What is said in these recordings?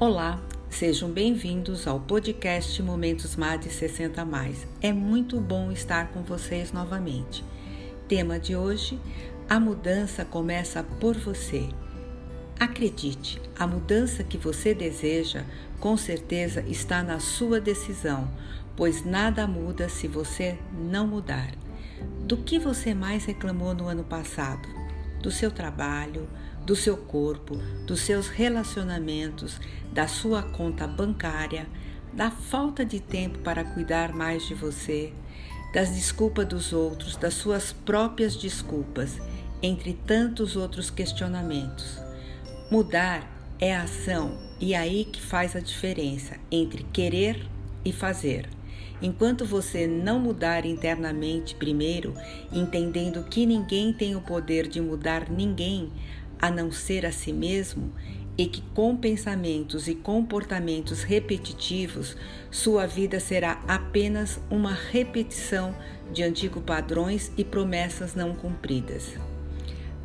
Olá, sejam bem-vindos ao podcast Momentos MAD 60 Mais. É muito bom estar com vocês novamente. Tema de hoje: a mudança começa por você. Acredite, a mudança que você deseja com certeza está na sua decisão, pois nada muda se você não mudar. Do que você mais reclamou no ano passado? Do seu trabalho, do seu corpo, dos seus relacionamentos, da sua conta bancária, da falta de tempo para cuidar mais de você, das desculpas dos outros, das suas próprias desculpas, entre tantos outros questionamentos. Mudar é a ação e é aí que faz a diferença entre querer e fazer. Enquanto você não mudar internamente primeiro, entendendo que ninguém tem o poder de mudar ninguém a não ser a si mesmo, e que com pensamentos e comportamentos repetitivos, sua vida será apenas uma repetição de antigos padrões e promessas não cumpridas.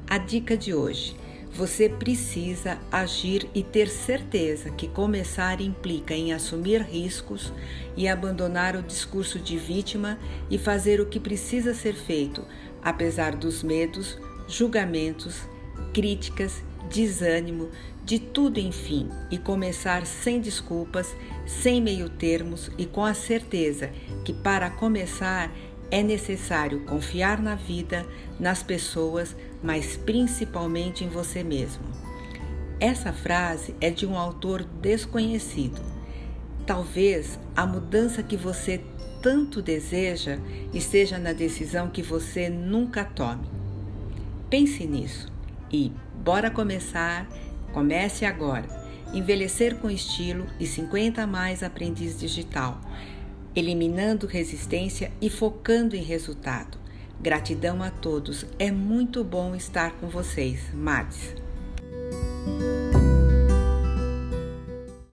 A dica de hoje: você precisa agir e ter certeza que começar implica em assumir riscos e abandonar o discurso de vítima e fazer o que precisa ser feito, apesar dos medos, julgamentos, críticas desânimo, de tudo enfim, e começar sem desculpas, sem meio-termos e com a certeza que para começar é necessário confiar na vida, nas pessoas, mas principalmente em você mesmo. Essa frase é de um autor desconhecido. Talvez a mudança que você tanto deseja esteja na decisão que você nunca tome. Pense nisso e bora começar, comece agora. Envelhecer com estilo e 50 mais aprendiz digital, eliminando resistência e focando em resultado. Gratidão a todos, é muito bom estar com vocês. Mads.